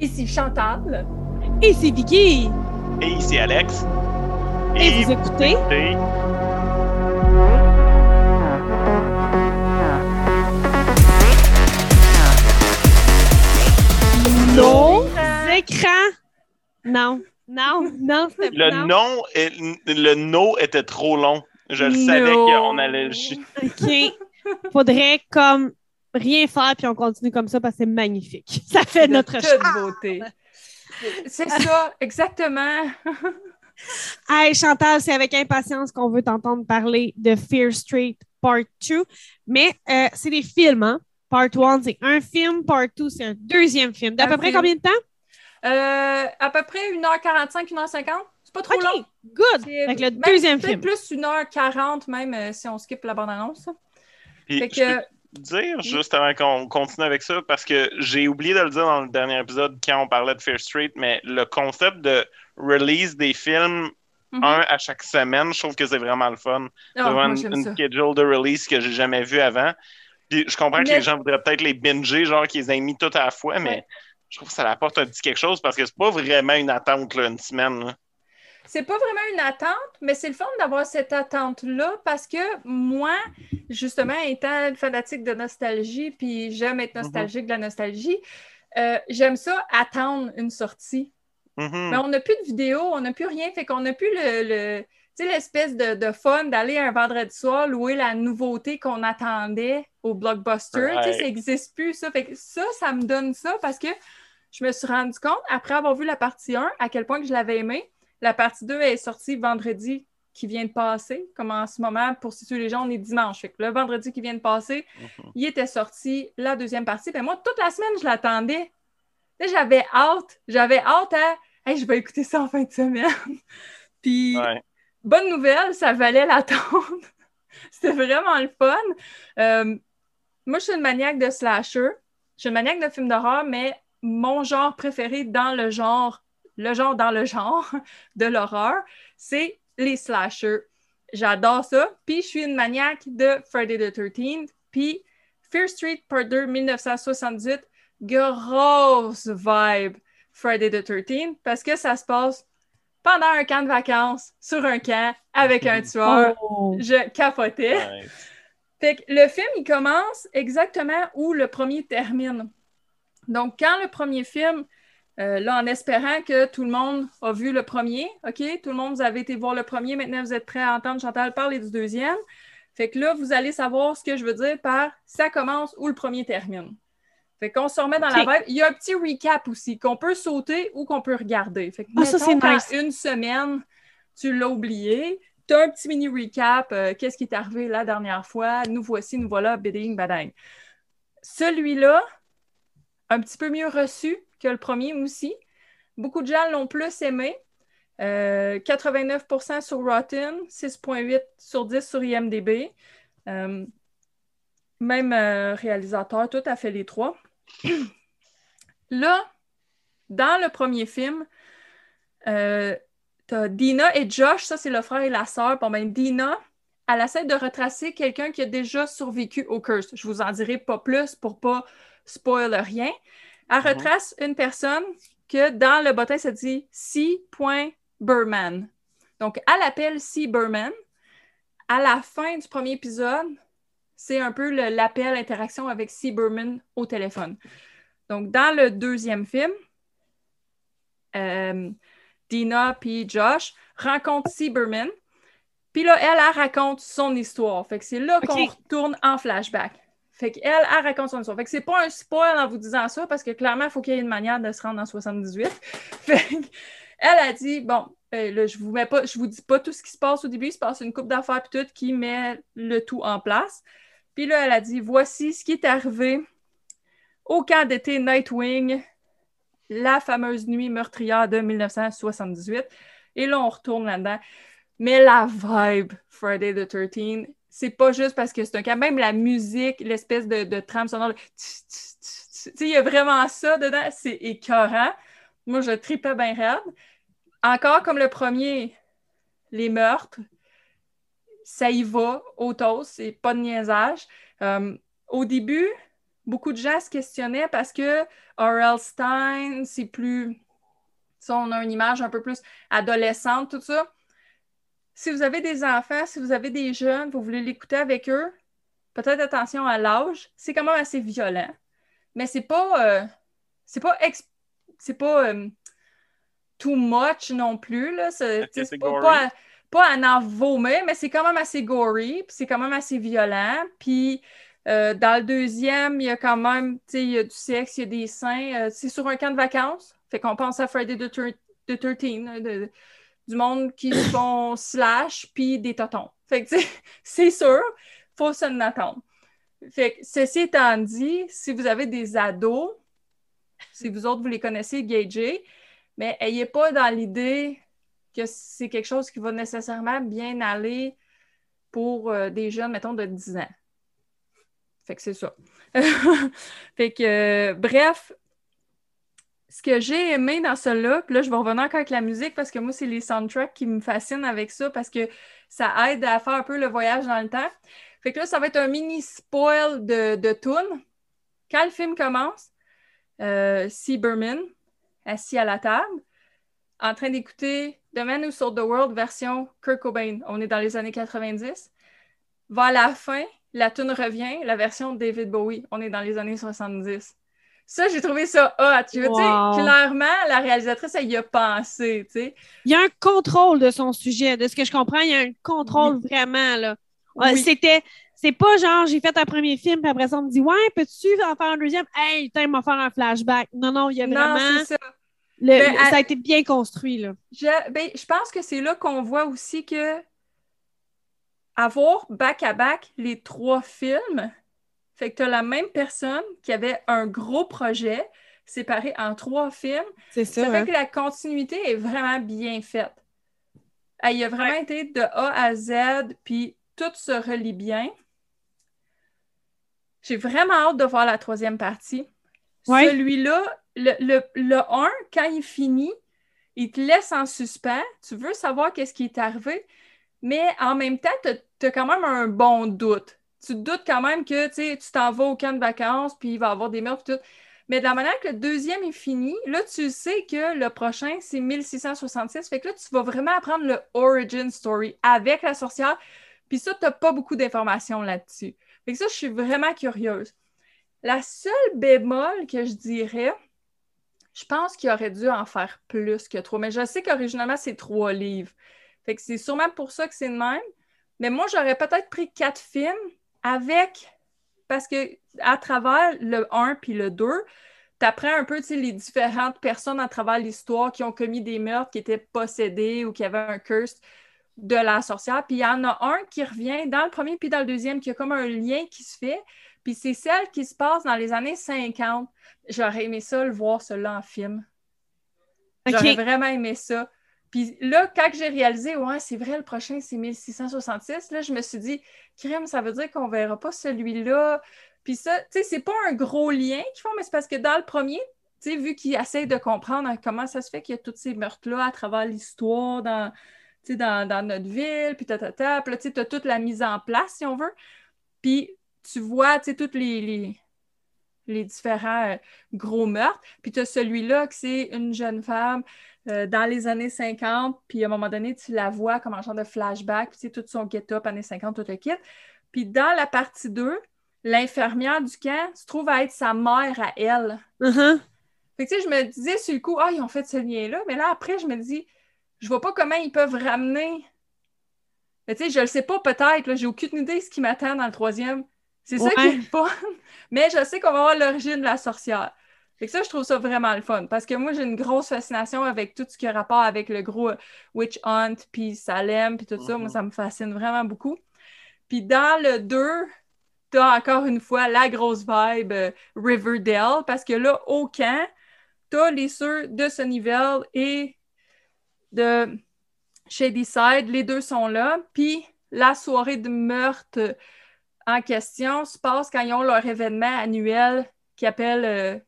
Ici Chantal. Ici Vicky. Et ici Alex. Et, vous écoutez? écoutez Nos écrans. Non, non, non, c'était Le non. nom, est- le no était trop long. Je le savais No. qu'on allait le chier. OK. Faudrait comme rien faire puis on continue comme ça parce que c'est magnifique. Ça fait de notre toute charme. beauté. C'est ça, exactement. Hey Chantal, c'est avec impatience qu'on veut t'entendre parler de Fear Street Part 2. Mais euh, c'est des films, hein? Part 1, c'est un film. Part 2, c'est un deuxième film. D'à peu près combien de temps? Euh, à peu près 1h45, 1h50. C'est pas trop long. good. Que le deuxième peut-être film. plus 1h40 même euh, si on skip la bande-annonce. Fait que, dire, juste avant qu'on continue avec ça, parce que j'ai oublié de le dire dans le dernier épisode quand on parlait de Fear Street, mais le concept de release des films, Mhm. un à chaque semaine, je trouve que c'est vraiment le fun. C'est Ah, vraiment une, schedule de release que j'ai jamais vu avant. Puis je comprends que les gens voudraient peut-être les binger, genre qu'ils les aient mis tout à la fois, mais Ouais. je trouve que ça apporte un petit quelque chose parce que c'est pas vraiment une attente, là, une semaine. là. C'est pas vraiment une attente, mais c'est le fun d'avoir cette attente-là parce que moi, justement, étant fanatique de nostalgie, puis j'aime être nostalgique de la nostalgie, euh, j'aime ça attendre une sortie. Mhm. Mais on n'a plus de vidéo, on n'a plus rien, fait qu'on n'a plus le, l'espèce de, de fun d'aller un vendredi soir louer la nouveauté qu'on attendait au blockbuster. Ça n'existe plus, ça. Fait que ça, ça me donne ça parce que je me suis rendu compte, après avoir vu la partie 1, à quel point que je l'avais aimé. La partie 2 est sortie vendredi qui vient de passer. Comme en ce moment, pour situer les gens, on est dimanche. Fait que le vendredi qui vient de passer, Mhm. il était sorti la deuxième partie. Ben moi, toute la semaine, je l'attendais. J'avais hâte. J'avais hâte à. Hey, je vais écouter ça en fin de semaine. Puis, Ouais. bonne nouvelle, ça valait l'attendre. C'était vraiment le fun. Euh, moi, je suis une maniaque de slasher. Je suis une maniaque de films d'horreur, mais mon genre préféré dans le genre, le genre dans le genre de l'horreur, c'est les slashers. J'adore ça. Puis, je suis une maniaque de Friday the 13th. Puis, Fear Street Part 2 1978, grosse vibe Friday the 13th parce que ça se passe pendant un camp de vacances, sur un camp, avec un tueur. Oh. Je capotais. Ouais. Fait que le film, il commence exactement où le premier termine. Donc, quand le premier film, euh, là, en espérant que tout le monde a vu le premier, OK? Tout le monde, vous avez été voir le premier, maintenant vous êtes prêts à entendre Chantal parler du deuxième. Fait que là, vous allez savoir ce que je veux dire par ça commence où le premier termine. Fait qu'on se remet dans la vibe. Il y a un petit recap aussi qu'on peut sauter ou qu'on peut regarder. Fait que Ah, ça, mettons nice. une semaine, tu l'as oublié. Tu as un petit mini recap. euh, Qu'est-ce qui est arrivé la dernière fois? Nous voici, nous voilà, bidding, badang. Celui-là, un petit peu mieux reçu que le premier aussi. Beaucoup de gens l'ont plus aimé. Euh, 89% sur Rotten, 6.8 sur 10 sur IMDb. Euh, même euh, réalisateur, tout a fait les trois. Là, dans le premier film, euh, t'as Dina et Josh, ça c'est le frère et la sœur. Bon, ben Dina, elle essaie de retracer quelqu'un qui a déjà survécu au curse. Je vous en dirai pas plus pour pas spoil rien. Elle Mhm. retrace une personne que dans le bottin, ça dit C. Berman. Donc, elle appelle C. Berman. À la fin du premier épisode, c'est un peu l'appel, l'interaction avec C. Berman au téléphone. Donc, dans le deuxième film, euh, Dina puis Josh rencontrent C. Berman. Puis là, elle, elle raconte son histoire. Fait que c'est là qu'on retourne en flashback. Fait qu'elle, elle raconte son histoire. Fait que c'est pas un spoil en vous disant ça, parce que clairement, il faut qu'il y ait une manière de se rendre en 78. Fait qu'elle a dit, bon, euh, là, je vous mets pas, je vous dis pas tout ce qui se passe au début, il se passe une coupe d'affaires puis tout qui met le tout en place. Puis là, elle a dit, voici ce qui est arrivé au camp d'été Nightwing, la fameuse nuit meurtrière de 1978. Et là, on retourne là-dedans. Mais la vibe Friday the 13 c'est pas juste parce que c'est un cas. Même la musique, l'espèce de, de trame sonore, il y a vraiment ça dedans. C'est écœurant. Moi, je tripais bien raide. Encore comme le premier, les meurtres, ça y va au toast, c'est pas de niaisage. Euh, au début, beaucoup de gens se questionnaient parce que R.L. Stein, c'est plus. Ça, on a une image un peu plus adolescente, tout ça. Si vous avez des enfants, si vous avez des jeunes, vous voulez l'écouter avec eux, peut-être attention à l'âge. C'est quand même assez violent. Mais c'est pas. euh, c'est pas. ex- C'est pas. euh, too much non plus. Là. C'est, pas, pas, pas à en vomir, mais c'est quand même assez gory, puis c'est quand même assez violent. Puis euh, dans le deuxième, il y a quand même, tu sais, il y a du sexe, il y a des seins. c'est sur un camp de vacances. Fait qu'on pense à Friday the, thir- the 13, là, de- du monde qui font slash, puis des totons. Fait que, c'est sûr, faut s'en attendre. Fait que, ceci étant dit, si vous avez des ados, si vous autres, vous les connaissez, gagez, mais ayez pas dans l'idée que c'est quelque chose qui va nécessairement bien aller pour euh, des jeunes, mettons, de 10 ans. Fait que c'est ça. fait que, euh, bref, ce que j'ai aimé dans cela, puis là, je vais revenir encore avec la musique parce que moi, c'est les soundtracks qui me fascinent avec ça parce que ça aide à faire un peu le voyage dans le temps. Fait que là, ça va être un mini spoil de, de. Quand le film commence, euh, assis à la table, en train d'écouter The Man Who Sold the World version Kurt Cobain. On est dans les années 90. Vers la fin, la tune revient, la version David Bowie. On est dans les années 70. Ça, j'ai trouvé ça hot. Tu sais, Wow. clairement, la réalisatrice, elle y a pensé, tu sais. Il y a un contrôle de son sujet. De ce que je comprends, il y a un contrôle vraiment. Là. Oui. C'était. C'est pas genre j'ai fait un premier film, puis après ça, on me dit Ouais, peux-tu en faire un deuxième? Hey, tiens, m'a faire un flashback. Non, non, il y a vraiment. ça. le- Ben, le- à- Ça a été bien construit. Là. Je, ben, je pense que c'est là qu'on voit aussi que avoir back-à-back les trois films, fait que tu as la même personne qui avait un gros projet séparé en trois films. C'est Ça ça. fait hein. que la continuité est vraiment bien faite. Euh, Il a vraiment été de A à Z, puis tout se relie bien. J'ai vraiment hâte de voir la troisième partie. Ouais. Celui-là, le, le, le 1, quand il finit, il te laisse en suspens. Tu veux savoir qu'est-ce qui est arrivé, mais en même temps, tu as, quand même un bon doute. Tu te doutes quand même que tu t'en vas au camp de vacances, puis il va y avoir des meurtres, tout. Mais de la manière que le deuxième est fini, là, tu sais que le prochain, c'est 1666. Fait que là, tu vas vraiment apprendre le origin story avec la sorcière. Puis ça, tu n'as pas beaucoup d'informations là-dessus. Fait que ça, je suis vraiment curieuse. La seule bémol que je dirais, je pense qu'il aurait dû en faire plus que trois. Mais je sais qu'originalement, c'est trois livres. Fait que c'est sûrement pour ça que c'est de même. Mais moi, j'aurais peut-être pris quatre films avec parce que à travers le 1 puis le 2, tu apprends un peu les différentes personnes à travers l'histoire qui ont commis des meurtres, qui étaient possédés ou qui avaient un curse de la sorcière. Puis il y en a un qui revient dans le premier puis dans le deuxième, qui a comme un lien qui se fait. Puis c'est celle qui se passe dans les années 50. J'aurais aimé ça, le voir, cela en film. J'aurais vraiment aimé ça. Puis là, quand j'ai réalisé, ouais, c'est vrai, le prochain, c'est 1666, là, je me suis dit, crime, ça veut dire qu'on verra pas celui-là. Puis ça, tu sais, c'est pas un gros lien qu'ils font, mais c'est parce que dans le premier, tu sais, vu qu'ils essayent de comprendre comment ça se fait qu'il y a tous ces meurtres-là à travers l'histoire, dans, dans, notre ville, puis ta. Puis là, tu t'as toute la mise en place, si on veut. Puis tu vois, tu sais, toutes les, les différents euh, gros meurtres. Puis tu as celui-là que c'est une jeune femme euh, dans les années 50, puis à un moment donné, tu la vois comme un genre de flashback, puis tu sais, tout son get-up, années 50, tout le kit. Puis dans la partie 2, l'infirmière du camp se trouve à être sa mère à elle. Uh-huh. Fait que tu sais, je me disais sur le coup, ah, ils ont fait ce lien-là, mais là, après, je me dis, je vois pas comment ils peuvent ramener. Mais tu sais, je le sais pas, peut-être, j'ai aucune idée de ce qui m'attend dans le troisième. C'est ça qui est le fun. Mais je sais qu'on va voir l'origine de la sorcière. Fait que ça, je trouve ça vraiment le fun. Parce que moi, j'ai une grosse fascination avec tout ce qui a rapport avec le gros Witch Hunt, puis Salem, puis tout ça. Moi, Mhm. ça me fascine vraiment beaucoup. Puis dans le 2, t'as encore une fois la grosse vibe euh, Riverdale, parce que là, au camp, t'as les ceux de Sunnyvale et de Shadyside, les deux sont là, puis la soirée de meurtre en question se passe quand ils ont leur événement annuel qui appelle euh,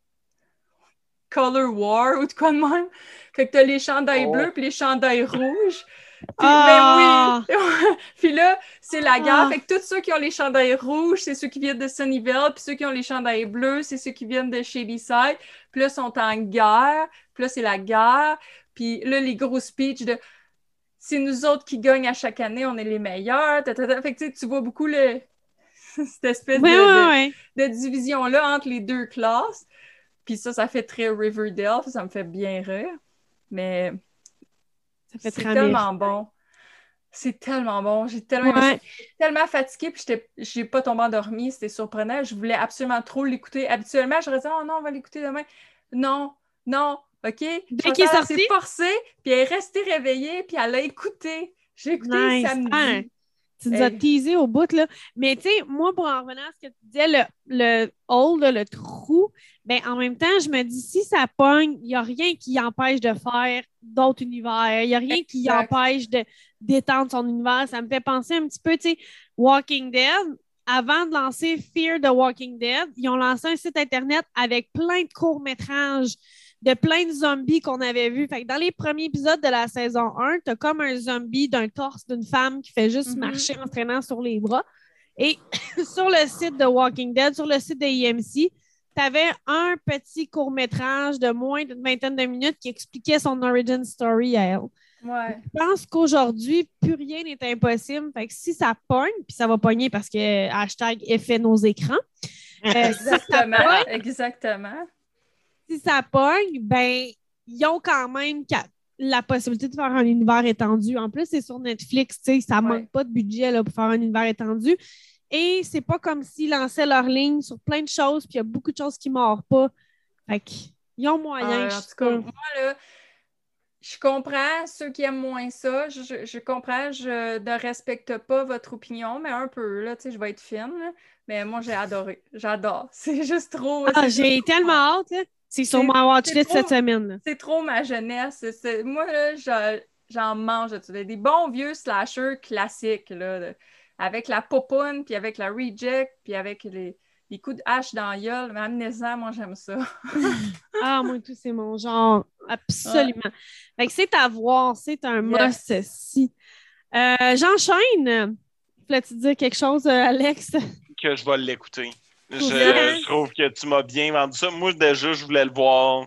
Color War ou de quoi de même. Fait que t'as les chandails Oh. bleus puis les chandails rouges. Ah! ben oui! puis là, c'est la guerre. Ah. Fait que tous ceux qui ont les chandails rouges, c'est ceux qui viennent de Sunnyvale. Puis ceux qui ont les chandails bleus, c'est ceux qui viennent de Shadyside. Puis là, ils sont en guerre. Puis là, c'est la guerre. Puis là, les gros speeches de c'est nous autres qui gagnent à chaque année, on est les meilleurs. Fait que tu vois beaucoup le... cette espèce de, division-là entre les deux classes. Puis ça, ça fait très Riverdale, ça me fait bien rire. Mais c'est tellement bon. C'est tellement bon. J'ai tellement, Ouais. tellement fatiguée, puis j'étais- j'ai pas tombé endormie. C'était surprenant. Je voulais absolument trop l'écouter. Habituellement, j'aurais dit Oh non, on va l'écouter demain. Non, non, OK? Dès qu'il est sorti? forcée, puis elle est restée réveillée, puis elle a écouté. J'ai écouté Nice. samedi. Ah, Tu nous as Hey. teasé au bout, là. Mais tu sais, moi, pour en revenir à ce que tu disais, le, le hole, le trou, ben en même temps, je me dis, si ça pogne, il n'y a rien qui empêche de faire d'autres univers. Il n'y a rien qui empêche de d'étendre son univers. Ça me fait penser un petit peu, tu sais, Walking Dead. Avant de lancer Fear the Walking Dead, ils ont lancé un site Internet avec plein de courts-métrages de plein de zombies qu'on avait vus. Fait que dans les premiers épisodes de la saison 1, tu as comme un zombie d'un torse d'une femme qui fait juste Mhm. marcher en traînant sur les bras. Et sur le site de Walking Dead, sur le site de IMC, tu avais un petit court-métrage de moins d'une vingtaine de minutes qui expliquait son origin story à elle. Ouais. Je pense qu'aujourd'hui, plus rien n'est impossible. Fait que si ça pogne, puis ça va pogner parce que hashtag effet nos écrans. euh, si Exactement. pogne, Exactement. Si ça pogne, ben, ils ont quand même la possibilité de faire un univers étendu. En plus, c'est sur Netflix, tu sais, ça Ouais. manque pas de budget là, pour faire un univers étendu. Et c'est pas comme s'ils lançaient leur ligne sur plein de choses, puis il y a beaucoup de choses qui ne mordent pas. Fait qu'ils ont moyen. Je en tout cas, moi, là, je comprends ceux qui aiment moins ça. Je, je- je comprends, je ne respecte pas votre opinion, mais un peu, là, tu sais, je vais être fine. là. Mais moi, j'ai adoré. J'adore. C'est juste trop. Ah, j'ai tellement hâte. C'est sur ma watchlist trop- cette semaine. C'est trop ma jeunesse. C'est- c'est- Moi, là, je- j'en mange. Des bons vieux slashers classiques, là, de- avec la popoune, puis avec la reject, puis avec les, les coups de hache dans la gueule. Mais amenez-en, moi, j'aime ça. Ah, moi, tout, c'est mon genre. Absolument. Fait que c'est à voir. C'est un Yes. must-si. Euh, J'enchaîne. Voulais-tu dire quelque chose, euh, Alex? que je vais l'écouter. Je, trouve que tu m'as bien vendu ça. Moi, déjà, je voulais le voir,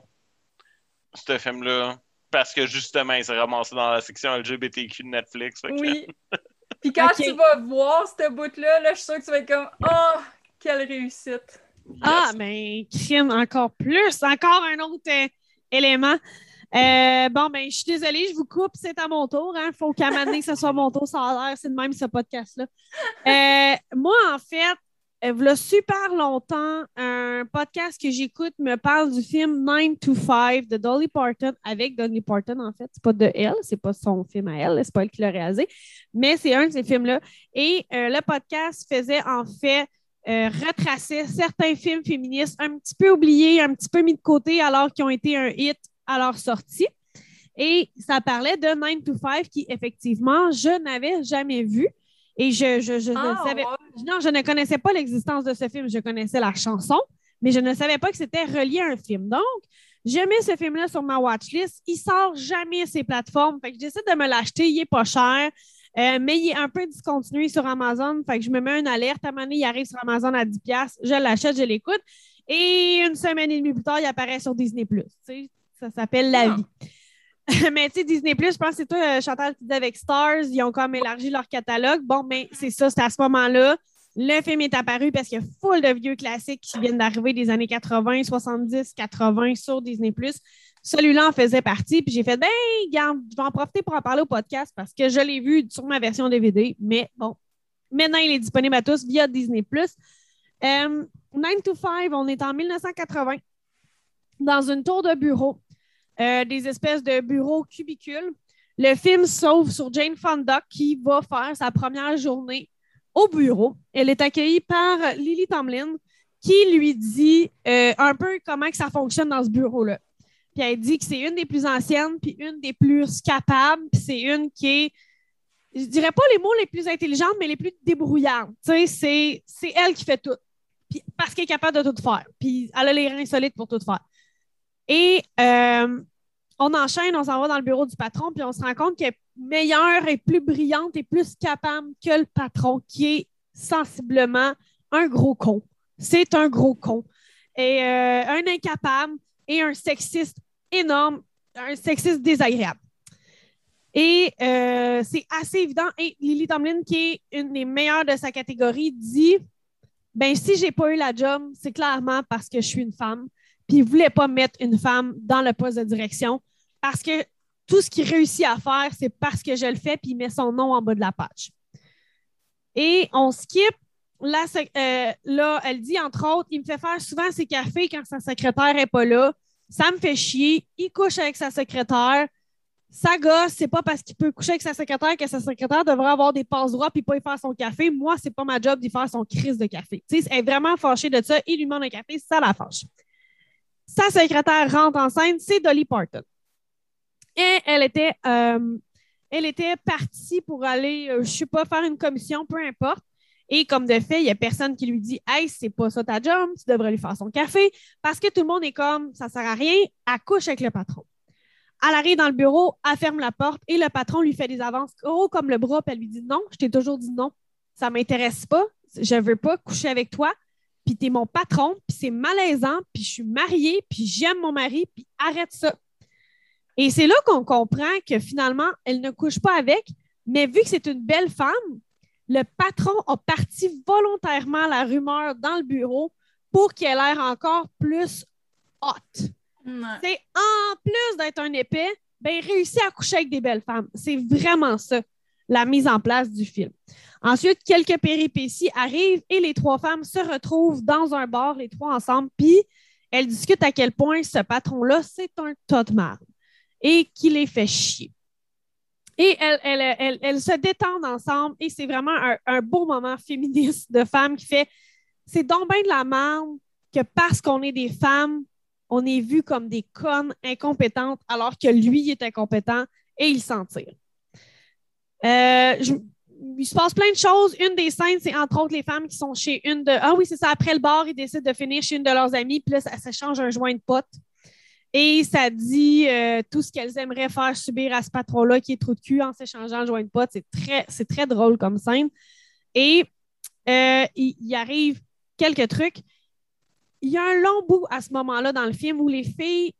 ce film-là, parce que justement, il s'est ramassé dans la section LGBTQ de Netflix. que- Oui. Puis quand tu vas voir ce bout-là, là, je suis sûre que tu vas être comme Oh, quelle réussite! Ah, ben, crime, encore plus. Encore un autre euh, élément. Euh, bon, ben, je suis désolée, je vous coupe, c'est à mon tour. Il faut qu'à un moment donné, que ce soit mon tour, ça a l'air, c'est de même ce podcast-là. Euh, moi, en fait, il y a super longtemps, un podcast que j'écoute me parle du film 9 to 5 de Dolly Parton, avec Dolly Parton, en fait. C'est pas de elle, c'est pas son film à elle, c'est pas elle qui l'a réalisé, mais c'est un de ces films-là. Et euh, le podcast faisait en fait euh, retraçait certains films féministes un petit peu oubliés, un petit peu mis de côté alors qu'ils ont été un hit à leur sortie. Et ça parlait de 9 to 5 qui, effectivement, je n'avais jamais vu. Et je, je, je Ah, ne savais ouais. non, je ne connaissais pas l'existence de ce film. Je connaissais la chanson, mais je ne savais pas que c'était relié à un film. Donc, j'ai mis ce film-là sur ma watchlist. Il sort jamais ces plateformes. Fait que j'essaie de me l'acheter. Il est pas cher. euh, mais il est un peu discontinué sur Amazon. Fait que je me mets une alerte. À un moment donné, il arrive sur Amazon à 10$. Je l'achète, je l'écoute. Et une semaine et demie plus tard, il apparaît sur Disney. Tu sais, Ça s'appelle La Ah. vie. mais tu sais, Disney je pense que c'est toi, euh, Chantal, qui disais avec Stars, ils ont comme élargi leur catalogue. Bon, mais c'est ça, c'est à ce moment-là. Le film est apparu parce qu'il y a full de vieux classiques qui viennent d'arriver des années 80, 70, 80 sur Disney Celui-là en faisait partie. Puis j'ai fait, ben, garde, je vais en profiter pour en parler au podcast parce que je l'ai vu sur ma version DVD. Mais bon, maintenant, il est disponible à tous via Disney. Euh, 9 to 5, on est en 1980 dans une tour de bureau, euh, des espèces de bureaux cubicules. Le film s'ouvre sur Jane Fonda qui va faire sa première journée au bureau. Elle est accueillie par Lily Tomlin qui lui dit euh, un peu comment que ça fonctionne dans ce bureau-là. Puis elle dit que c'est une des plus anciennes, puis une des plus capables, puis c'est une qui est, je dirais pas les mots les plus intelligentes, mais les plus sais, c'est, elle qui fait tout. Parce qu'elle est capable de tout faire. Puis elle a les reins solides pour tout faire. Et euh, on enchaîne, on s'en va dans le bureau du patron, puis on se rend compte qu'elle est meilleure et plus brillante et plus capable que le patron, qui est sensiblement un gros con. C'est un gros con. Et euh, un incapable et un sexiste énorme, un sexiste désagréable. Et euh, c'est assez évident. Et Lily Tomlin, qui est une des meilleures de sa catégorie, dit ben si j'ai pas eu la job, c'est clairement parce que je suis une femme. Puis il voulait pas mettre une femme dans le poste de direction parce que tout ce qu'il réussit à faire, c'est parce que je le fais, puis il met son nom en bas de la page. Et on skip. Là, euh, là, elle dit, entre autres, il me fait faire souvent ses cafés quand sa secrétaire n'est pas là. Ça me fait chier. Il couche avec sa secrétaire. Sa gosse, c'est pas parce qu'il peut coucher avec sa secrétaire que sa secrétaire devrait avoir des passes droits puis pas y faire son café. Moi, c'est pas ma job d'y faire son crise de café. sais, elle est vraiment fâchée de ça. Il lui demande un café, ça la fâche. Sa secrétaire rentre en scène, c'est Dolly Parton. Et elle était, euh, elle était partie pour aller, euh, je ne sais pas, faire une commission, peu importe. Et comme de fait, il n'y a personne qui lui dit Hey, c'est pas ça ta job, tu devrais lui faire son café. Parce que tout le monde est comme Ça sert à rien, elle couche avec le patron. Elle arrive dans le bureau, elle ferme la porte et le patron lui fait des avances gros comme le bras, puis elle lui dit Non, je t'ai toujours dit non, ça ne m'intéresse pas, je ne veux pas coucher avec toi, puis tu es mon patron, c'est malaisant, puis je suis mariée, puis j'aime mon mari, puis arrête ça. Et c'est là qu'on comprend que finalement, elle ne couche pas avec, mais vu que c'est une belle femme, le patron a parti volontairement la rumeur dans le bureau pour qu'elle ait l'air encore plus hot. C'est en plus d'être un épais, ben, réussit à coucher avec des belles femmes. C'est vraiment ça, la mise en place du film. Ensuite, quelques péripéties arrivent et les trois femmes se retrouvent dans un bar, les trois ensemble, puis elles discutent à quel point ce patron-là, c'est un tas de marde et qui les fait chier. Et elles, se détendent ensemble et c'est vraiment un, beau moment féministe de femmes qui fait c'est donc bien de la merde que parce qu'on est des femmes, on est vu comme des connes incompétentes alors que lui est incompétent et il s'en tire. Euh, il se passe plein de choses. Une des scènes, c'est entre autres les femmes qui sont chez une de. Ah oui, c'est ça. Après le bar, ils décident de finir chez une de leurs amies, puis là, ça s'échange un joint de potes. Et ça dit euh, tout ce qu'elles aimeraient faire subir à ce patron-là qui est trop de cul en s'échangeant le joint de pote. C'est très, très drôle comme scène. Et euh, il, arrive quelques trucs. Il y a un long bout à ce moment-là dans le film où les filles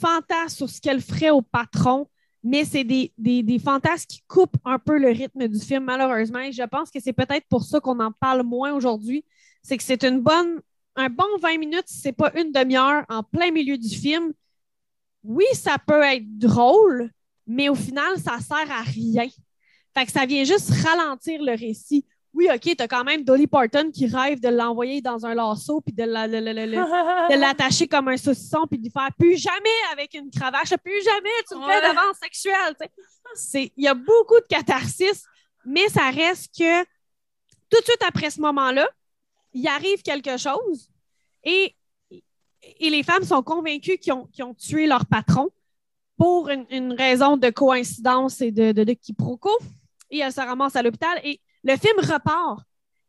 fantasment sur ce qu'elles feraient au patron, mais c'est des, fantasmes qui coupent un peu le rythme du film, malheureusement. Et je pense que c'est peut-être pour ça qu'on en parle moins aujourd'hui. C'est que c'est une bonne, un bon 20 minutes, si ce n'est pas une demi-heure, en plein milieu du film oui, ça peut être drôle, mais au final, ça sert à rien. Fait que ça vient juste ralentir le récit. Oui, OK, tu as quand même Dolly Parton qui rêve de l'envoyer dans un lasso puis de, l'attacher comme un saucisson puis de lui faire plus jamais avec une cravache, plus jamais tu me fais d'avance sexuelle. Il y a beaucoup de catharsis, mais ça reste que tout de suite après ce moment-là, il arrive quelque chose et et les femmes sont convaincues qu'ils ont, ont, tué leur patron pour une, raison de coïncidence et de, de, quiproquo. Et elles se ramassent à l'hôpital et le film repart.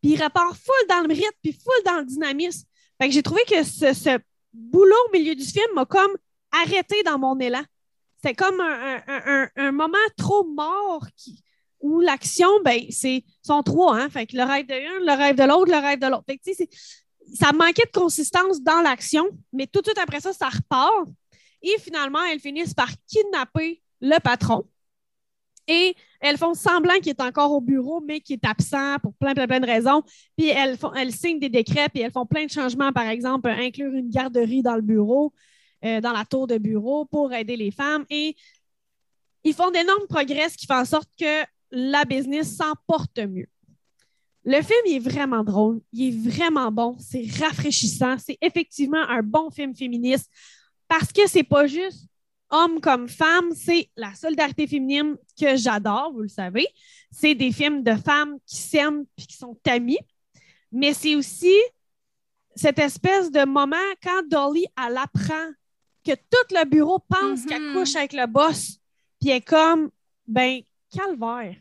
Puis il repart full dans le rythme, puis full dans le dynamisme. Fait que j'ai trouvé que ce, boulot au milieu du film m'a comme arrêté dans mon élan. C'est comme un, moment trop mort où l'action, ben, c'est sont trois, hein? Fait que le rêve de l'un, le rêve de l'autre, le rêve de l'autre. Fait que, ça manquait de consistance dans l'action, mais tout de suite après ça, ça repart. Et finalement, elles finissent par kidnapper le patron. Et elles font semblant qu'il est encore au bureau, mais qu'il est absent pour plein, plein, plein de raisons. Puis elles, font, elles signent des décrets, puis elles font plein de changements, par exemple, inclure une garderie dans le bureau, euh, dans la tour de bureau pour aider les femmes. Et ils font d'énormes progrès, ce qui fait en sorte que la business s'emporte mieux. Le film est vraiment drôle, il est vraiment bon, c'est rafraîchissant, c'est effectivement un bon film féministe parce que c'est pas juste homme comme femme, c'est la solidarité féminine que j'adore, vous le savez. C'est des films de femmes qui s'aiment et qui sont amies, mais c'est aussi cette espèce de moment quand Dolly elle apprend que tout le bureau pense qu'elle mm-hmm. couche avec le boss, puis elle est comme ben calvaire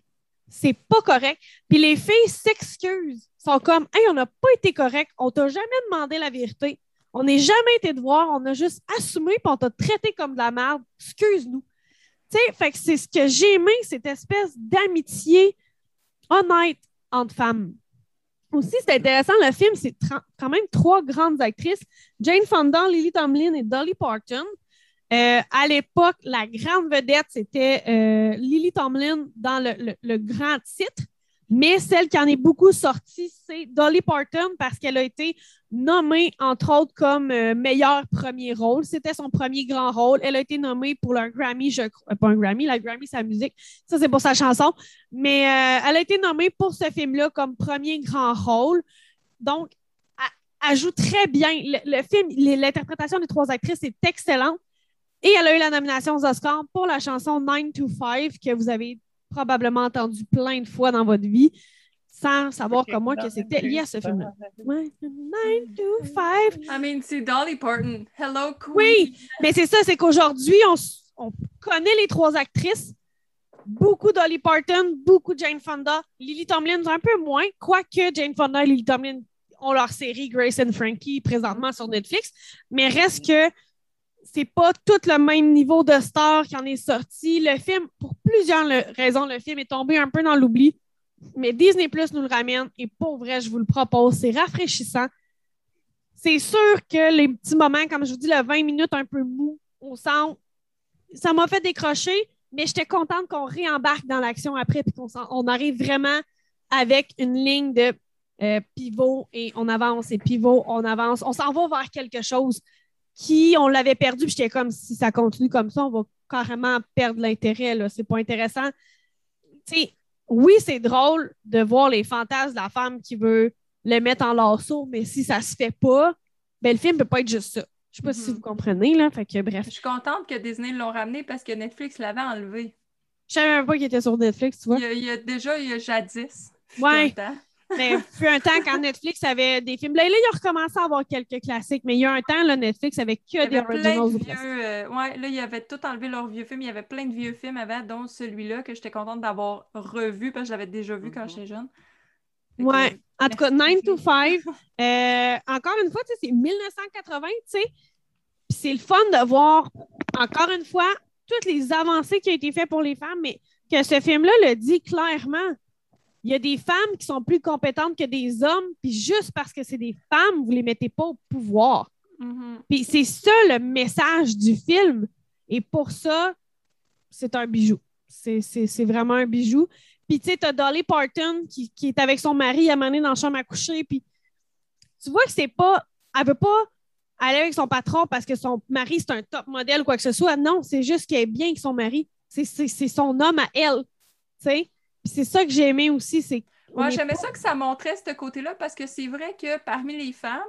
c'est pas correct. Puis les filles s'excusent, sont comme, hey, on n'a pas été correct, on t'a jamais demandé la vérité, On n'est jamais été de voir, on a juste assumé, puis on t'a traité comme de la merde. Excuse-nous. Tu c'est ce que j'ai aimé, cette espèce d'amitié honnête entre femmes. Aussi, c'est intéressant, le film, c'est quand même trois grandes actrices, Jane Fonda, Lily Tomlin et Dolly Parton. Euh, à l'époque, la grande vedette, c'était euh, Lily Tomlin dans le grand titre, mais celle qui en est beaucoup sortie, c'est Dolly Parton parce qu'elle a été nommée, entre autres, comme euh, meilleur premier rôle. C'était son premier grand rôle. Elle a été nommée pour le Grammy, je crois. euh, Pas un Grammy, la Grammy, la musique. Ça, c'est pour sa chanson. Mais euh, elle a été nommée pour ce film-là comme premier grand rôle. Donc, elle, joue très bien. Le, film, l'interprétation des trois actrices est excellente. Et elle a eu la nomination aux Oscars pour la chanson 9 to 5 que vous avez probablement entendu plein de fois dans votre vie sans savoir comme moi que c'était lié à ce film-là. Ouais. 9 to 5. I mean, c'est Dolly Parton. Hello, Queen. Oui, mais c'est ça, c'est qu'aujourd'hui, on, connaît les trois actrices. Beaucoup Dolly Parton, beaucoup Jane Fonda. Lily Tomlin, un peu moins, quoique Jane Fonda et Lily Tomlin ont leur série Grace and Frankie présentement sur Netflix. Mais reste que c'est pas tout le même niveau de star qui en est sorti. Le film, pour plusieurs raisons, le film est tombé un peu dans l'oubli. Mais Disney Plus nous le ramène et pour vrai, je vous le propose. C'est rafraîchissant. C'est sûr que les petits moments, comme je vous dis, le 20 minutes un peu mou, on sent, ça m'a fait décrocher, mais j'étais contente qu'on réembarque dans l'action après puis qu'on arrive vraiment avec une ligne de euh, pivot et on avance et pivot, on avance. On s'en va vers quelque chose qui, on l'avait perdu, puis j'étais comme, si ça continue comme ça, on va carrément perdre l'intérêt. C'est pas intéressant. Tu sais, oui, c'est drôle de voir les fantasmes de la femme qui veut le mettre en lasso, mais si ça se fait pas, ben le film peut pas être juste ça. Je sais pas si Mhm. vous comprenez, là. Fait que bref. Je suis contente que Disney l'ont ramené parce que Netflix l'avait enlevé. Je savais même pas qu'il était sur Netflix, tu vois. Il y a, il y a déjà, il y a jadis. Ouais. Un temps. Mais fut un temps quand Netflix avait des films. Là, là, ils ont recommencé à avoir quelques classiques, mais il y a un temps, là, Netflix avait que des originals. de vieux. euh, ouais, là, ils avaient tout enlevé leurs vieux films. Il y avait plein de vieux films avant, dont celui-là que j'étais contente d'avoir revu parce que je l'avais déjà vu quand j'étais jeune. Que, Ouais. En tout cas, 9 Merci. to 5. euh, encore une fois, c'est 1980, tu sais. Puis c'est le fun de voir, encore une fois, toutes les avancées qui ont été faites pour les femmes, mais que ce film-là le dit clairement. Il y a des femmes qui sont plus compétentes que des hommes, puis juste parce que c'est des femmes, vous ne les mettez pas au pouvoir. mhm. Puis c'est ça le message du film. Et pour ça, c'est un bijou. C'est- C'est c'est vraiment un bijou. Puis tu sais, tu as Dolly Parton qui, qui est avec son mari à mener dans la chambre à coucher. Puis tu vois que c'est pas. Elle veut pas aller avec son patron parce que son mari, c'est un top modèle ou quoi que ce soit. Non, c'est juste qu'elle est bien avec son mari. C'est- C'est c'est son homme à elle. Tu sais? C'est ça que j'ai aimé aussi. c'est Ouais, est j'aimais ça que ça montrait ce côté-là parce que c'est vrai que parmi les femmes,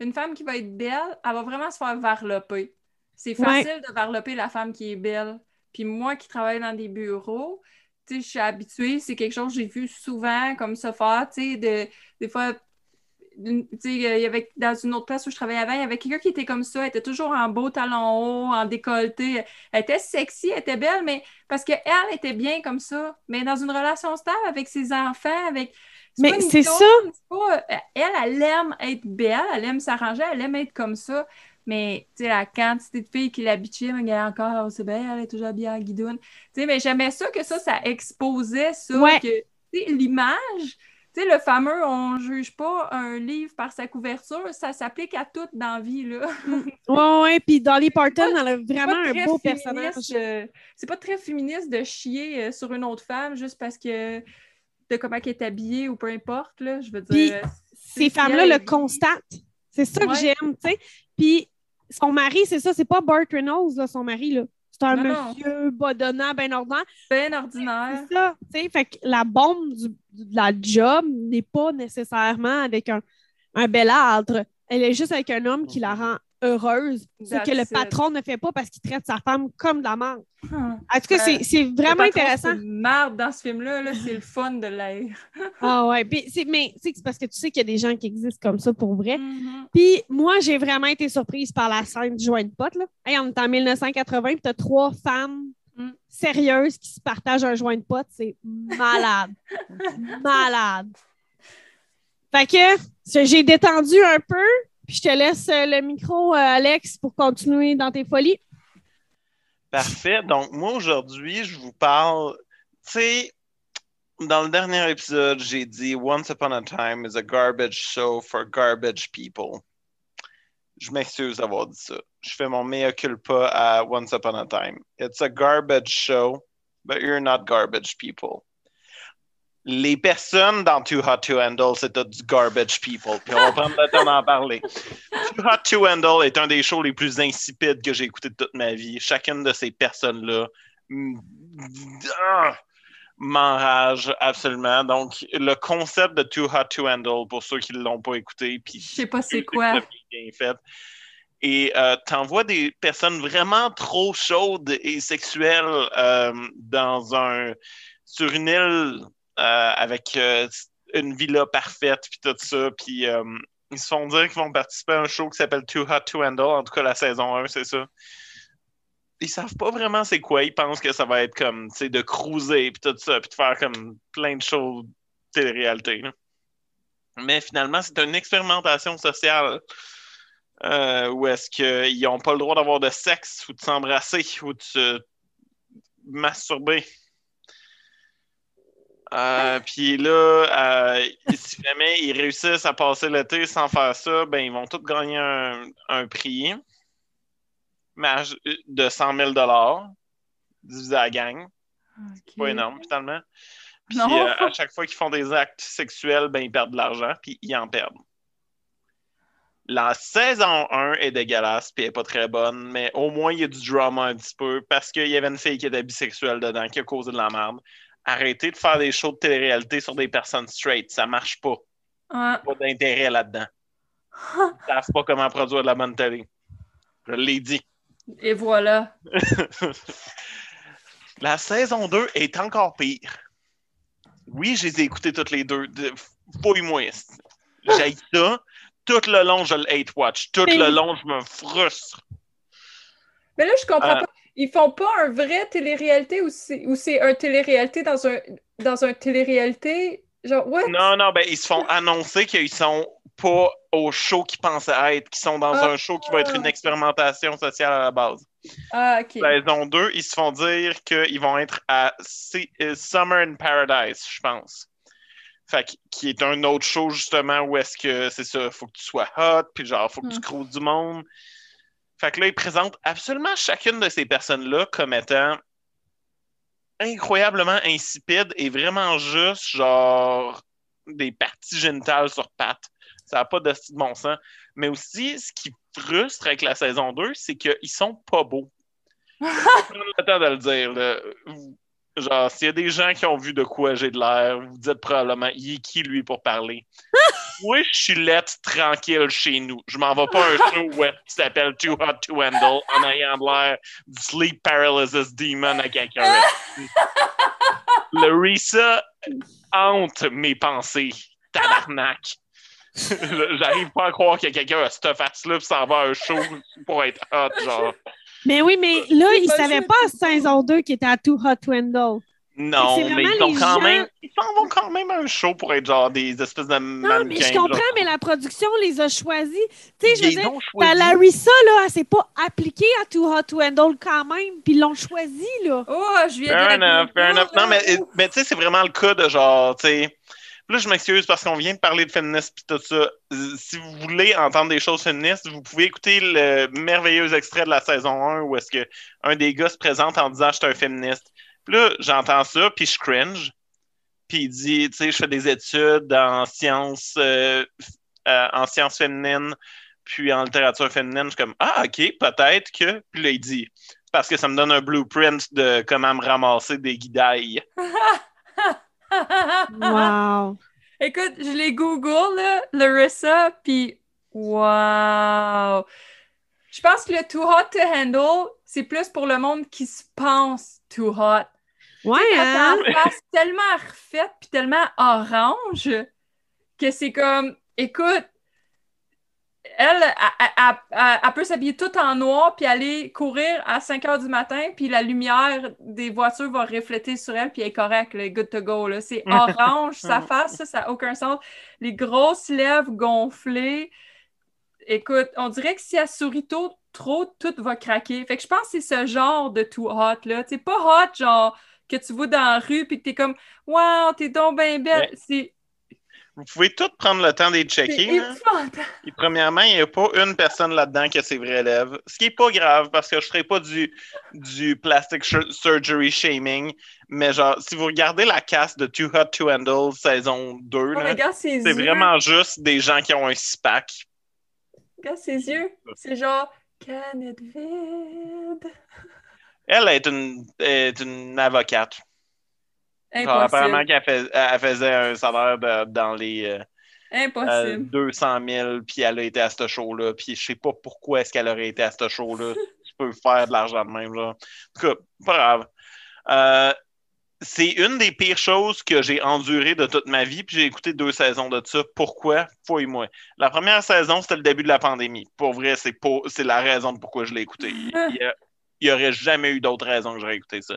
une femme qui va être belle, elle va vraiment se faire varloper. C'est Ouais. facile de varloper la femme qui est belle. Puis moi qui travaille dans des bureaux, tu sais, je suis habituée, c'est quelque chose que j'ai vu souvent comme ça faire, tu sais, de, des fois, une- il y avait dans une autre place où je travaillais avant, il y avait quelqu'un qui était comme ça, elle était toujours en beau talon haut, en décolleté, elle était sexy, elle était belle, mais parce qu'elle était bien comme ça, mais dans une relation stable avec ses enfants, avec... Mais c'est ça. pas- Elle, elle aime être belle, elle aime s'arranger, elle aime être comme ça, mais tu sais, la quantité de filles qui mais elle est encore, c'est belle, elle est toujours bien en guidoune. Tu sais, mais j'aimais ça que ça, ça exposait ça, Ouais. que, l'image... Tu sais, le fameux on juge pas un livre par sa couverture, ça s'applique à tout dans la vie, là. Ouais, ouais. Puis Dolly Parton, elle a vraiment un beau personnage. euh, c'est pas très féministe de chier euh, sur une autre femme juste parce que de comment elle est habillée ou peu importe, là. Je veux dire. euh, ces femmes-là le constatent. C'est ça que Ouais. j'aime, tu sais. Puis son mari, c'est ça, c'est pas Burt Reynolds, là, son mari, là. C'est un Non, non. monsieur badonnant, ben ordinaire. Ben ordinaire. C'est ça, tu sais. Fait que la bombe du- de la job n'est pas nécessairement avec un, un bel âtre. Elle est juste avec un homme qui la rend heureuse. Ce que le patron ne fait pas parce qu'il traite sa femme comme de la merde. Hum. En tout cas, Euh, c'est- vraiment intéressant. C'est une merde dans ce film-là, là, c'est le fun de l'air. Ah ouais, puis c'est- mais c'est parce que tu sais qu'il y a des gens qui existent comme ça pour vrai. Mhm. Puis moi, j'ai vraiment été surprise par la scène du joint de pote. Là. Hey, on est en 1980, puis t'as trois femmes Mm. sérieuses qui se partagent un joint de pote. C'est malade. malade. Fait que j'ai détendu un peu, Puis je te laisse euh, le micro, euh, Alex, pour continuer dans tes folies. Parfait. Donc, moi, aujourd'hui, je vous parle. Tu sais, dans le dernier épisode, j'ai dit Once Upon a Time is a garbage show for garbage people. Je m'excuse d'avoir dit ça. Je fais mon mea culpa à Once Upon a Time. It's a garbage show, but you're not garbage people. Les personnes dans Too Hot to Handle, c'est du garbage people. Puis on va prendre le temps d'en parler. Too Hot to Handle est un des shows les plus insipides que j'ai écouté de toute ma vie. Chacune de ces personnes-là m'enrage absolument. Donc, le concept de Too Hot to Handle, pour ceux qui ne l'ont pas écouté, puis Je sais pas c'est quoi. bien fait. Et euh, t'envoies des personnes vraiment trop chaudes et sexuelles euh, dans un sur une île avec euh, une villa parfaite puis tout ça. Puis euh, ils se font dire qu'ils vont participer à un show qui s'appelle Too Hot to Handle. En tout cas, la saison 1, c'est ça. Ils savent pas vraiment c'est quoi. Ils pensent que ça va être comme, tu sais, de cruiser puis tout ça, puis de faire comme plein de shows télé-réalité. Mais finalement, c'est une expérimentation sociale euh, où est-ce qu'ils n'ont pas le droit d'avoir de sexe ou de s'embrasser ou de se masturber. Euh, Puis là, euh, si jamais ils réussissent à passer l'été sans faire ça, ben ils vont tous gagner un, un prix de 100 000 divisé à la gang. C'est pas énorme, finalement. Puis euh, à chaque fois qu'ils font des actes sexuels, ben ils perdent de l'argent, puis ils en perdent. La saison 1 est dégueulasse, puis elle est pas très bonne, mais au moins il y a du drama un petit peu, parce qu'il y avait une fille qui était bisexuelle dedans, qui a causé de la merde. Arrêtez de faire des shows de télé-réalité sur des personnes straight, ça marche pas. Ouais. Pas d'intérêt là-dedans. Ils savent pas comment produire de la bonne télé. Je l'ai dit. Et voilà. La saison 2 est encore pire. Oui, je les ai écoutés toutes les deux. De... Fouille-moi. J'ai ça. Tout le long, je le hate watch. Tout le long, je me frustre. Mais là, je comprends Euh. pas. Ils font pas un vrai télé-réalité ou c'est un télé-réalité dans un dans un télé-réalité? Genre, what? Non, non, ben, ils se font annoncer qu'ils sont pas au show qu'ils pensaient être, qu'ils sont dans Ah. un show qui va être une expérimentation sociale à la base. Ah, ok. Saison 2, ils se font dire qu'ils vont être à C- euh, Summer in Paradise, je pense. Fait qui est un autre show, justement, où est-ce que c'est ça, faut que tu sois hot, puis genre, faut que tu Hmm. crouses du monde. Fait que là, ils présentent absolument chacune de ces personnes-là comme étant incroyablement insipide et vraiment juste, genre, des parties génitales sur pattes. Ça n'a pas de bon sens. Mais aussi, ce qui frustre avec la saison 2, c'est qu'ils sont pas beaux. Prendre le temps de le dire. là. Genre, s'il y a des gens qui ont vu de quoi j'ai de l'air, vous dites probablement, il est qui lui pour parler? Moi, je suis lettre tranquille chez nous. Je m'en vais pas un show qui s'appelle Too Hot to Handle en ayant l'air du sleep paralysis demon à quelqu'un. Le Risa hante mes pensées. Tabarnak. J'arrive pas à croire qu'il y a quelqu'un à cette face-là qui s'en va à un show pour être hot, genre. Mais oui, mais là, pas savaient juste- pas à saison 2 qui était à Too Hot to Handle. Non, mais ils sont les quand gens- même. Ils s'en vont quand même à un show pour être genre des espèces de Non, mais je comprends, mais la production les a choisis. Tu sais, je veux dire, Larissa, là, elle s'est pas appliquée à Too Hot to Handle quand même, puis ils l'ont choisi, là. Oh, je viens Fair de enough, fair enough. Non, mais, Ouh. mais tu sais, c'est vraiment le cas de genre, tu sais. Là, je m'excuse parce qu'on vient de parler de féminisme et tout ça. Si vous voulez entendre des choses féministes, vous pouvez écouter le merveilleux extrait de la saison 1 où est-ce que un des gars se présente en disant je suis un féministe. Puis là, j'entends ça, puis je cringe. Puis il dit, tu sais, je fais des études en sciences, euh, euh, en sciences féminines, puis en littérature féminine. Je suis comme, ah, OK, peut-être que. Puis là, il dit, parce que ça me donne un blueprint de comment me ramasser des guidailles. Wow. Écoute, je les Google, là, Larissa, puis wow! Je pense que le Too Hot to Handle, c'est plus pour le monde qui se pense too hot. Ouais, hein? face tellement refaite puis tellement orange que c'est comme, écoute, elle, elle, elle- elle- elle peut s'habiller tout en noir puis aller courir à 5 heures du matin puis la lumière des voitures va refléter sur elle puis elle est correcte, good to go. C'est orange, sa face, ça, ça n'a aucun sens. Les grosses lèvres gonflées, écoute, on dirait que si elle sourit tôt, trop, tout va craquer. Fait que je pense que c'est ce genre de too hot, là. C'est pas hot, genre, que tu vois dans la rue puis que t'es comme, wow, t'es donc bien belle. Ouais. Vous pouvez tous prendre le temps d'être c'est checker. Et premièrement, il n'y a pas une personne là-dedans qui a ses vraies lèvres. Ce qui n'est pas grave parce que je ne ferai pas du, du plastic sur- surgery shaming. Mais genre, si vous regardez la cast de Too Hot to Handle saison 2, Oh, c'est vraiment juste des gens qui ont un six-pack. Regarde ses yeux. C'est genre, canette vide. Elle est une, est une avocate. Apparemment qu'elle fais- elle faisait un salaire de- dans les euh, euh, Impossible. 200 000, puis elle a été à ce show-là. Puis je sais pas pourquoi est-ce qu'elle aurait été à ce show-là. tu peux faire de l'argent de même. Genre. En tout cas, pas grave. Euh, c'est une des pires choses que j'ai endurées de toute ma vie, puis j'ai écouté deux saisons de ça. Pourquoi? Fouille-moi. La première saison, c'était le début de la pandémie. Pour vrai, c'est la raison de pourquoi je l'ai écouté. Il y, a- il y aurait jamais eu d'autre raison que j'aurais écouté ça.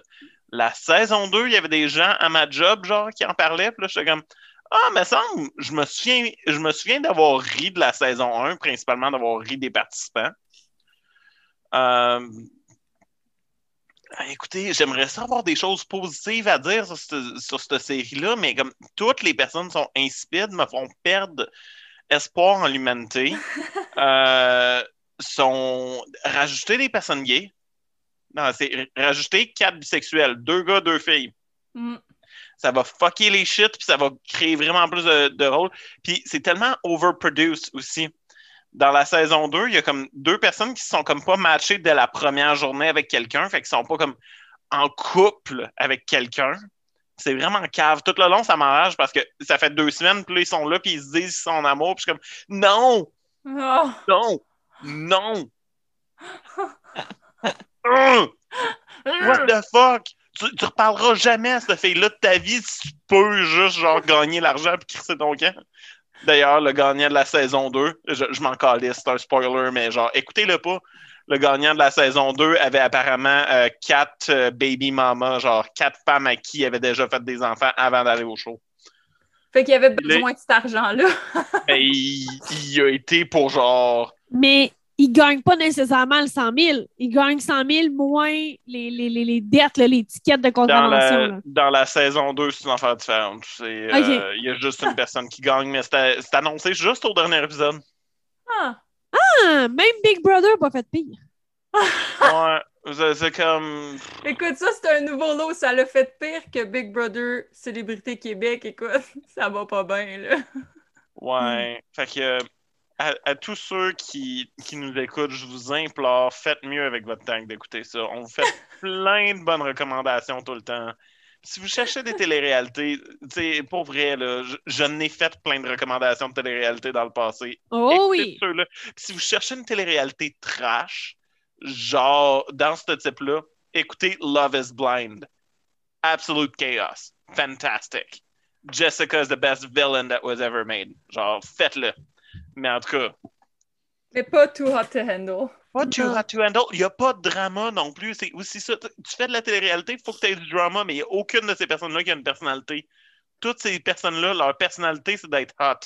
La saison 2, il y avait des gens à ma job, genre, qui en parlaient, puis là, j'étais comme, ah, mais semble, je me souviens, je me souviens d'avoir ri de la saison 1, principalement d'avoir ri des participants. Euh, Écoutez, j'aimerais ça avoir des choses positives à dire sur cette, sur cette série-là, mais comme toutes les personnes sont insipides, me font perdre espoir en l'humanité. Euh, sont rajouter des personnes gays. Non, c'est rajouter quatre bisexuels, deux gars, deux filles. Mm. Ça va fucker les shit, puis ça va créer vraiment plus de, de rôles. Puis c'est tellement overproduced aussi. Dans la saison 2, il y a comme deux personnes qui se sont comme pas matchées dès la première journée avec quelqu'un, fait qu'ils sont pas comme en couple avec quelqu'un. C'est vraiment cave. Tout le long, ça m'enrage parce que ça fait deux semaines, puis là, ils sont là, puis ils se disent qu'ils sont en amour, puis je suis comme non, Oh. non, non. Hum! What the fuck? Tu, tu reparleras jamais à cette fille-là de ta vie si tu peux juste genre gagner l'argent et crisser ton camp. D'ailleurs, le gagnant de la saison 2, je, je m'en calisse, c'est un spoiler, mais genre, écoutez-le pas. Le gagnant de la saison 2 avait apparemment euh, quatre euh, baby mamas, genre quatre femmes à qui il avait déjà fait des enfants avant d'aller au show. Fait qu'il y avait besoin de cet argent-là. Et il, il a été pour genre. Mais il gagne pas nécessairement le 100 000. Il gagne 100 000 moins les, les, les, les dettes, là, les tickets de Dans contravention. la, dans la saison 2, c'est une affaire différente. C'est, euh. Il y a juste une personne qui gagne, mais c'était c'est annoncé juste au dernier épisode. Ah. Ah, même Big Brother n'a pas fait pire. Ouais, c'est c'est comme. Écoute, ça, c'est un nouveau lot. Ça l'a fait pire que Big Brother Célébrité Québec. Écoute, ça va pas bien, là. Ouais. Fait que. À, à tous ceux qui, qui nous écoutent, je vous implore, faites mieux avec votre temps d'écouter ça. On vous fait plein de bonnes recommandations tout le temps. Si vous cherchez des téléréalités, pour vrai, là, je, je n'ai fait plein de recommandations de téléréalités dans le passé. Oh Écoutez oui. si vous cherchez une télé-réalité trash, genre dans ce type-là, écoutez Love is Blind. Absolute chaos. Fantastic. Jessica is the best villain that was ever made. Genre, faites-le. Mais en tout cas, Mais pas too hot to handle. pas too hot to handle. Il n'y a pas de drama non plus. C'est aussi ça. Tu fais de la télé-réalité, il faut que tu aies du drama, mais il n'y a aucune de ces personnes-là qui a une personnalité. Toutes ces personnes-là, leur personnalité, c'est d'être hot.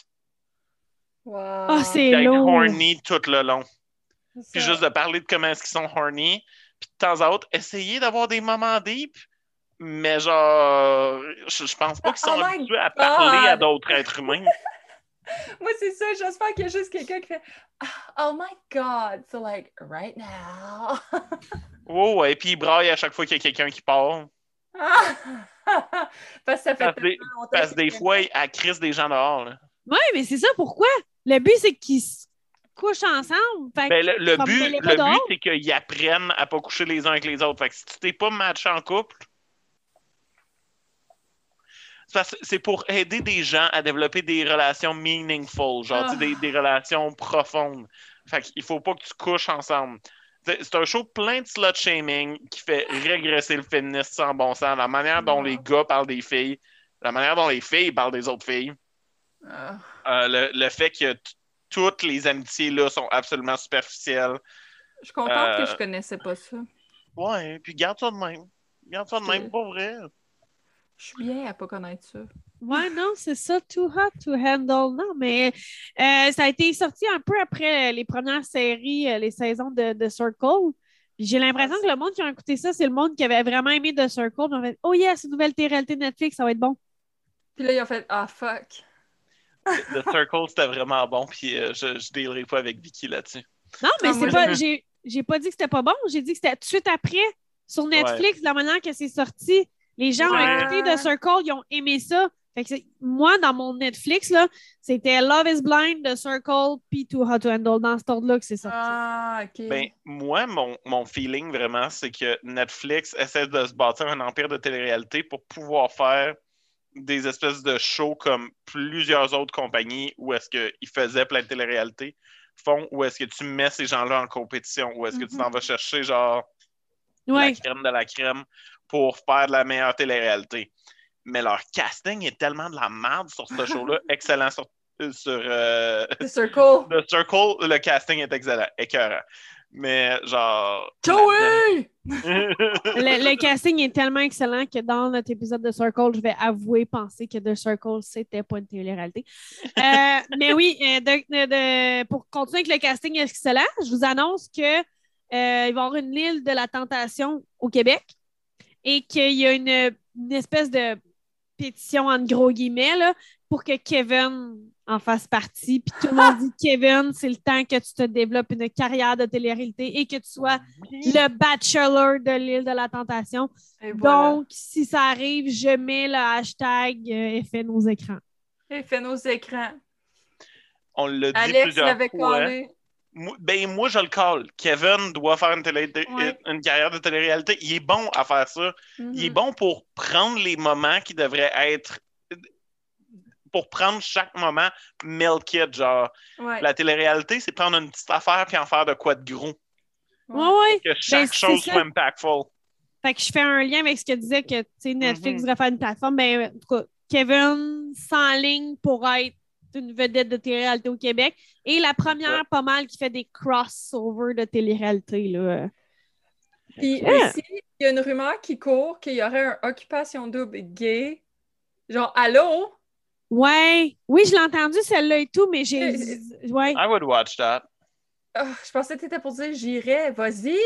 Wow. Ah, c'est D'être lourd. horny tout le long. Puis juste de parler de comment est-ce qu'ils sont horny, puis de temps à autre, essayer d'avoir des moments deep, mais genre, je, je pense pas qu'ils sont Oh habitués à parler à d'autres êtres humains. Moi, c'est ça. J'espère qu'il y a juste quelqu'un qui fait Ah, Oh my God. So, like, right now. Ouais, ouais, puis ils braillent à chaque fois qu'il y a quelqu'un qui part. parce que ça fait Parce que des- tellement longtemps Parce que des fois, elle crisse des gens dehors. là. Oui, mais c'est ça, pourquoi? Le but, c'est qu'ils se couchent ensemble. Fait Ben, le, but, le but c'est qu'ils apprennent à pas coucher les uns avec les autres. Fait que si tu t'es pas matché en couple, c'est pour aider des gens à développer des relations meaningful, genre sais, des, des relations profondes. Fait qu'il faut pas que tu couches ensemble. C'est un show plein de slut shaming qui fait régresser le féminisme sans bon sens. La manière dont les gars parlent des filles, la manière dont les filles parlent des autres filles. Ah. Euh, le, le fait que toutes les amitiés là sont absolument superficielles. Je suis contente Euh, que je connaissais pas ça. Ouais, puis garde ça de même. Garde ça de même, pas vrai. Je suis bien à pas connaître ça. Ouais, non, c'est ça, Too Hot to Handle. Non, mais euh, ça a été sorti un peu après les premières séries, euh, les saisons de, de Circle. Puis J'ai l'impression que le monde qui a écouté ça, c'est le monde qui avait vraiment aimé The Circle. Ils ont fait Oh yes, une nouvelle télé-réalité Netflix, ça va être bon. Puis là, ils ont fait Ah fuck. The Circle, c'était vraiment bon, puis euh, je, je dealerai pas avec Vicky là-dessus. Non, mais Ah, c'est pas. J'ai j'ai pas dit que c'était pas bon. J'ai dit que c'était tout de suite après sur Netflix, la manière que c'est sorti. Les gens ont écouté The Circle, ils ont aimé ça. Fait que c'est- moi, dans mon Netflix, là, c'était Love is Blind, The Circle, puis Too Hot to Handle. Dans cet ordre-là que c'est sorti. Ah, ok. Ben, moi, mon, mon feeling vraiment, c'est que Netflix essaie de se bâtir un empire de télé-réalité pour pouvoir faire des espèces de shows comme plusieurs autres compagnies où est-ce qu'ils faisaient plein de télé-réalité font, où est-ce que tu mets ces gens-là en compétition, où est-ce que tu Mhm. t'en vas chercher genre la crème de la crème pour faire de la meilleure télé-réalité. Mais leur casting est tellement de la merde sur ce show-là, excellent sur, euh, sur euh, The Circle. The Circle, le casting est excellent, écœurant. Mais genre. Joey! Le, le casting est tellement excellent que dans notre épisode de Circle, je vais avouer penser que The Circle, c'était pas une télé-réalité. Euh, mais oui, de- de- de- pour continuer avec le casting excellent, je vous annonce que euh, il va y avoir une île de la tentation au Québec et qu'il y a une, une espèce de pétition entre gros guillemets là, pour que Kevin en fasse partie. Puis tout le monde dit Kevin, c'est le temps que tu te développes une carrière de télé-réalité et que tu sois le bachelor de l'île de la tentation. Voilà. Donc, si ça arrive, je mets le hashtag euh, effet nos écrans. Et fait nos écrans. On l'a dit Alex plusieurs l'avait fois. collé. Ben, moi, je le call. Kevin doit faire une, télé- Ouais. une carrière de télé-réalité. Il est bon à faire ça. Il est Mhm. bon pour prendre les moments qui devraient être. Pour prendre chaque moment, milk it. Genre, Ouais. la télé-réalité, c'est prendre une petite affaire puis en faire de quoi de gros. Ouais, ouais. Que chaque c'est chose soit impactful. Fait que je fais un lien avec ce que disait que Netflix Mhm. devrait faire une plateforme. Ben, en tout cas, Kevin s'enligne pour être une vedette de télé-réalité au Québec. Et la première, Ouais. pas mal, qui fait des crossovers de télé-réalité. Là. Puis Ouais. aussi, il y a une rumeur qui court qu'il y aurait un occupation double gay. Genre, allô? Ouais. Oui, je l'ai entendu, celle-là et tout, mais j'ai. Ouais. I would watch that. Ah, je pensais que t'étais pour dire j'irais. Vas-y,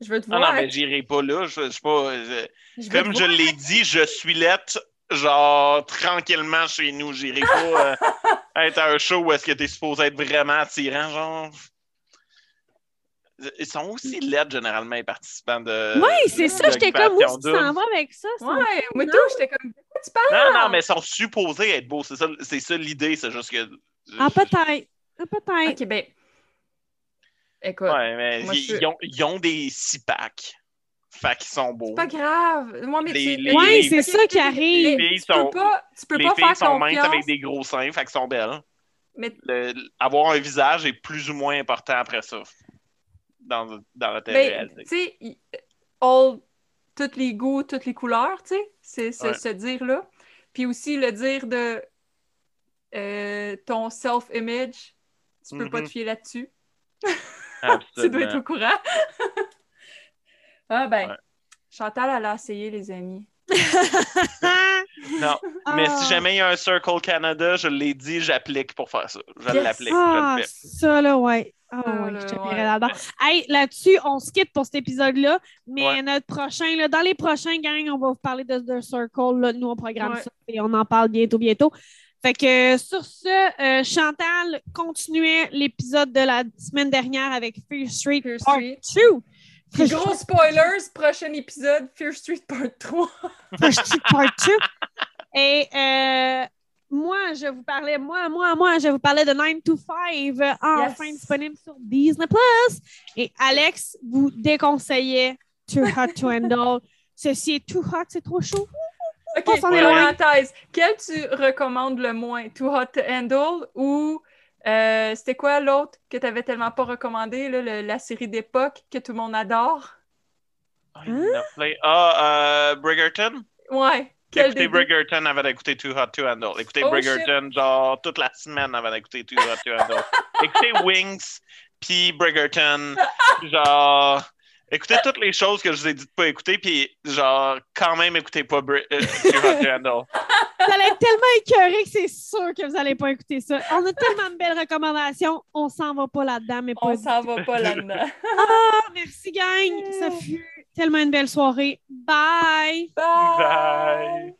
je veux te Non, voir. non, mais j'irai pas là. Je, je pas. je- Je veux Comme je l'ai dit, je suis lettre, genre, tranquillement chez nous. J'irai pas euh, être à un show où est-ce que t'es supposé être vraiment attirant, genre. Ils sont aussi lettres, généralement, les participants de. Oui, c'est ça. J'étais comme, où est-ce que tu s'en vas avec ça? ça? Ouais, moi tout, j'étais comme, de quoi tu parles? Non, non, mais ils sont supposés être beaux. C'est ça, c'est ça l'idée. C'est juste que. Ah, peut-être. Ah, peut-être. Ok, ben. Écoute, Ouais, mais Moi, ils, je- ils ont, ils ont des six packs. Fait qu'ils sont beaux. c'est pas grave. Moi, mais Les- tu- les- Ouais, les- c'est ça qui arrive. Les Tu filles peux sont, pas, tu peux les pas filles faire sont minces avec des gros seins, fait qu'ils sont belles. Mais Le- avoir un visage est plus ou moins important après ça. Dans, dans la télé-réalité. tu sais, tous les goûts, toutes les couleurs, tu sais, c'est ce, Ouais. ce dire-là. Puis aussi le dire de euh, ton self-image, tu peux pas Mhm. te fier là-dessus. Tu dois être au courant. ah ben, Ouais. Chantal, elle a essayé, les amis. Non, mais Ah. si jamais il y a un Circle Canada, je l'ai dit, j'applique pour faire ça. Je Yes. l'applique, Ah, je le fais. ça, là, ouais. Ah, Ah, ouais, là, je te ouais. là-dedans. Hey, là-dessus, on se quitte pour cet épisode-là, mais Ouais. notre prochain, là, dans les prochains gangs, on va vous parler de The Circle. Là, nous, on programme Ouais. ça et on en parle bientôt, bientôt. Fait que euh, sur ce, euh, Chantal continuait l'épisode de la semaine dernière avec Fear Street Fear Part Street. 2. Gros spoilers, prochain épisode, Fear Street Part 3. Fear Street Part 2. Et euh, moi, je vous parlais, moi, moi, moi, je vous parlais de 9 to 5, euh, enfin Yes. disponible sur Disney+. Et Alex vous déconseillait Too Hot to Handle. Ceci est Too Hot, c'est trop chaud. OK, On s'en est loin. parenthèse. Quel tu recommandes le moins? Too Hot to Handle ou euh, c'était quoi l'autre que tu avais tellement pas recommandé, là, le- la série d'époque que tout le monde adore? Ah, a plein. Ah, euh, Bridgerton? Ouais. Écoutez? Bridgerton avant d'écouter Too Hot to Handle. Écoutez Oh, Bridgerton, genre, toute la semaine avant d'écouter Too Hot to Handle. écoutez Wings, puis Bridgerton, genre, Écoutez toutes les choses que je vous ai dit de pas écouter, puis genre, quand même, écoutez pas Bri- euh, Randall. Vous allez être tellement écœurés que c'est sûr que vous n'allez pas écouter ça. On a tellement de belles recommandations. On s'en va pas là-dedans, mais pas On s'en va pas là-dedans. Ah, merci, gang. Ça fut tellement une belle soirée. Bye. Bye! Bye.